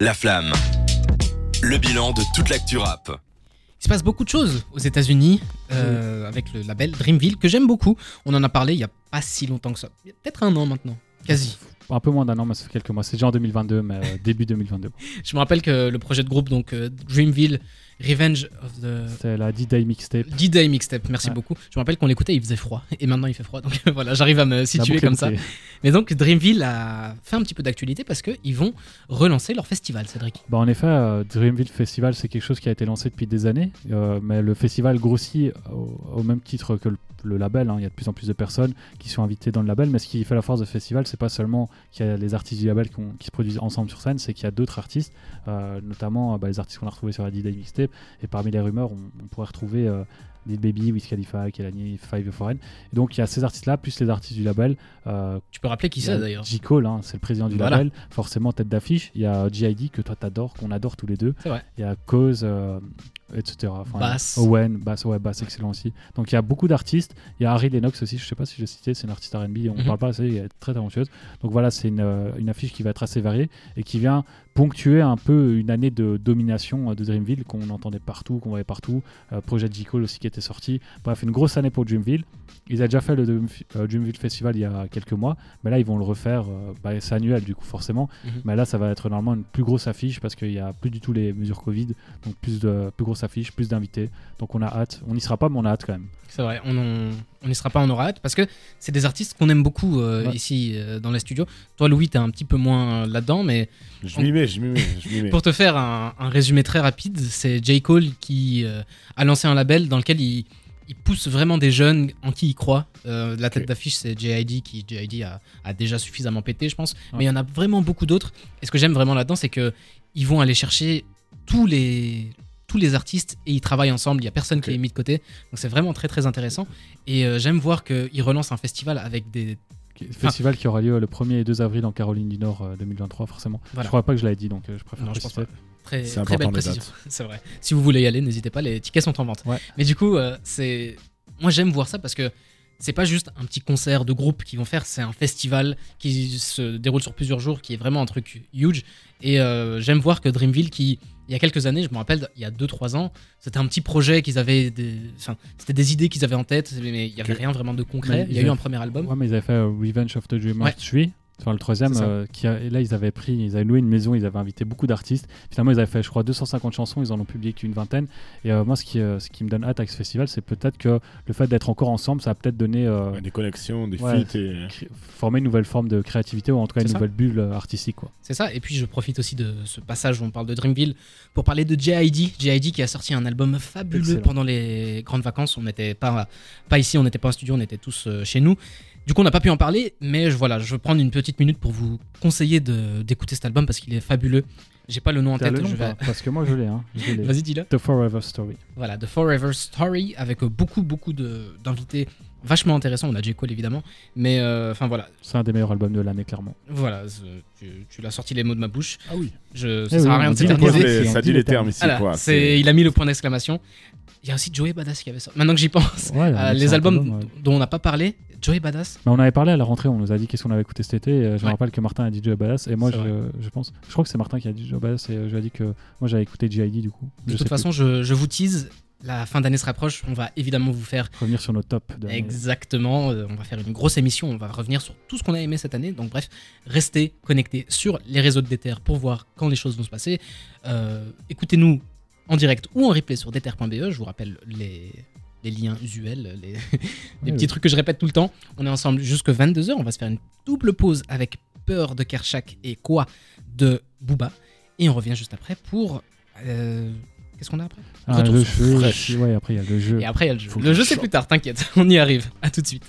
La Flamme. Le bilan de toute l'actu rap. Il se passe beaucoup de choses aux États-Unis euh, avec le label Dreamville que j'aime beaucoup. On en a parlé il y a pas si longtemps que ça. Il y a peut-être un an maintenant. Quasi. Un peu moins d'un an, mais ça fait quelques mois. C'est déjà en 2022, mais euh, début 2022. Je me rappelle que le projet de groupe, donc euh, Dreamville, Revenge of the. C'est la D-Day mixtape. D-Day Mixtape, merci Ouais. beaucoup. Je me rappelle qu'on l'écoutait, il faisait froid. Et maintenant il fait froid. Donc voilà, j'arrive à me situer comme ça. Mais donc Dreamville a fait un petit peu d'actualité parce qu'ils vont relancer leur festival, Cédric. Bah, en effet, euh, Dreamville Festival, c'est quelque chose qui a été lancé depuis des années, euh, mais le festival grossit au, au même titre que le, le label. hein. Il y a de plus en plus de personnes qui sont invitées dans le label, mais ce qui fait la force du festival, c'est pas seulement qu'il y a les artistes du label qui, ont- qui se produisent ensemble sur scène, c'est qu'il y a d'autres artistes, euh, notamment bah, les artistes qu'on a retrouvés sur la D-Day Mixtape, et parmi les rumeurs, on, on pourrait retrouver euh, Lil Baby, Wiz Khalifa, Kelani, Five Foreign. Et donc il y a ces artistes-là, plus les artistes du label, euh, Tu peux rappeler qui c'est d'ailleurs J. Cole, hein, c'est le président du Voilà. label, forcément tête d'affiche. Il y a G.I.D. que toi t'adores, qu'on adore tous les deux. Il y a Cause, euh, etc. Enfin, Bass. Owen, Bass, ouais, Bass, excellent aussi. Donc il y a beaucoup d'artistes. Il y a Harry Lennox aussi, je sais pas si je l'ai cité, c'est une artiste RB, on Mhm. parle pas assez, elle est très talentueuse. Donc voilà, c'est une, euh, une affiche qui va être assez variée et qui vient ponctuer un peu une année de domination euh, de Dreamville qu'on entendait partout, qu'on voyait partout. Euh, projet. Cole aussi qui était sorti. Bref, une grosse année pour Dreamville. Ils ont déjà fait le euh, Dreamville Festival il y a quelques mois, mais là ils vont le refaire. euh, bah, c'est annuel du coup forcément, Mhm. mais là ça va être normalement une plus grosse affiche parce qu'il y a plus du tout les mesures Covid, donc plus de plus grosse affiche, plus d'invités. Donc on a hâte. On n'y sera pas, mais on a hâte quand même. C'est vrai, on en- on n'y sera pas en aura hâte parce que c'est des artistes qu'on aime beaucoup euh, Ouais. ici euh, dans les studios. Toi, Louis, t'es un petit peu moins euh, là-dedans, mais Je m'y mets, je m'y mets, je m'y mets. pour te faire un, un résumé très rapide, c'est J. Cole qui euh, a lancé un label dans lequel il, il pousse vraiment des jeunes en qui il croit. Euh, la tête d'affiche, c'est J.I.D. qui J.I.D. A, a déjà suffisamment pété, je pense. Mais il y en a vraiment beaucoup d'autres. Et ce que j'aime vraiment là-dedans, c'est que ils vont aller chercher tous les tous les artistes et ils travaillent ensemble. Il y a personne qui est mis de côté. Donc c'est vraiment très très intéressant. Et euh, j'aime voir qu'ils relancent un festival avec des Festival qui aura lieu le 1er et 2 avril en Caroline du Nord euh, 2023 forcément. Voilà. Je crois pas que je l'avais dit donc euh, je préfère Non, je pense préciser. Très, C'est très belle important, les précision. dates. C'est vrai. Si vous voulez y aller, n'hésitez pas, les tickets sont en vente. Ouais. Mais du coup, euh, c'est. Moi, j'aime voir ça parce que c'est pas juste un petit concert de groupe qu'ils vont faire, c'est un festival qui se déroule sur plusieurs jours, qui est vraiment un truc huge. Et euh, j'aime voir que Dreamville, qui, il y a quelques années, je me rappelle, il y a 2-3 ans, c'était un petit projet qu'ils avaient. Des... Enfin, c'était des idées qu'ils avaient en tête, mais il y avait rien vraiment de concret. Mais il y a eu un premier album. Ouais, mais ils avaient fait euh, Revenge of the Dreamers Ouais. 3. Enfin, le troisième, euh, qui a- là ils avaient pris, ils avaient loué une maison, ils avaient invité beaucoup d'artistes. Finalement, ils avaient fait, je crois, 250 chansons, ils en ont publié qu'une vingtaine. Et euh, moi, ce qui, euh, ce qui me donne hâte avec ce festival, c'est peut-être que le fait d'être encore ensemble, ça va peut-être donner, euh, Ouais, Des connexions, des Ouais. feats et. former une nouvelle forme de créativité ou en tout cas une ça. nouvelle bulle artistique. Quoi. C'est ça, et puis je profite aussi de ce passage où on parle de Dreamville pour parler de J.I.D. J.I.D. qui a sorti un album fabuleux Excellent. pendant les grandes vacances. On n'était pas, pas ici, on n'était pas en studio, on était tous chez nous. Du coup, on n'a pas pu en parler, mais je, voilà, je veux prendre une petite minute pour vous conseiller d'écouter cet album parce qu'il est fabuleux. J'ai pas le nom en tête, le nom je vais. Parce que moi je l'ai. Hein. Vas-y, dis-le. The Forever Story. Voilà, The Forever Story avec euh, beaucoup, beaucoup de- d'invités vachement intéressants. On a J. Cole évidemment, mais euh, enfin voilà, C'est un des meilleurs albums de l'année, clairement. voilà, tu, tu l'as sorti les mots de ma bouche. Ah oui. Je, ça Eh sert à oui, rien de dit les Ça S'éterniser. ça dit les termes ici, Voilà, quoi. c'est- il a mis le point d'exclamation. Il y a aussi Joey Badass qui avait ça. Maintenant que j'y pense, Ouais, euh, les albums album, ouais. dont on n'a pas parlé, Joey Badass. Mais on avait parlé à la rentrée, on nous a dit qu'est-ce qu'on avait écouté cet été. et, je Ouais. me rappelle que Martin a dit Joe Badass. Et moi, je, pense. Je crois que c'est Martin qui a dit Joe Badass. Et euh, je lui ai dit que moi, j'avais écouté G.I.D. du coup. De Je toute façon, je, je vous tease. La fin d'année se rapproche. On va évidemment vous faire revenir sur nos tops. exactement. euh, on va faire une grosse émission. On va revenir sur tout ce qu'on a aimé cette année. Donc, bref, restez connectés sur les réseaux de Déter pour voir quand les choses vont se passer. Euh, Écoutez-nous en direct ou en replay sur déter.be. Je vous rappelle les, les liens usuels, les, les Oui, petits oui. trucs que je répète tout le temps. On est ensemble jusque 22h. On va se faire une double pause avec Peur de Kershak et Quoi de Booba. Et on revient juste après pour. euh, Qu'est-ce qu'on a après? Ah, Retour le jeu. Fresh. Ouais, après, il y a le jeu. Et après, il y a le jeu. Faut Le je jeu, c'est plus tard, t'inquiète. On y arrive. À tout de suite.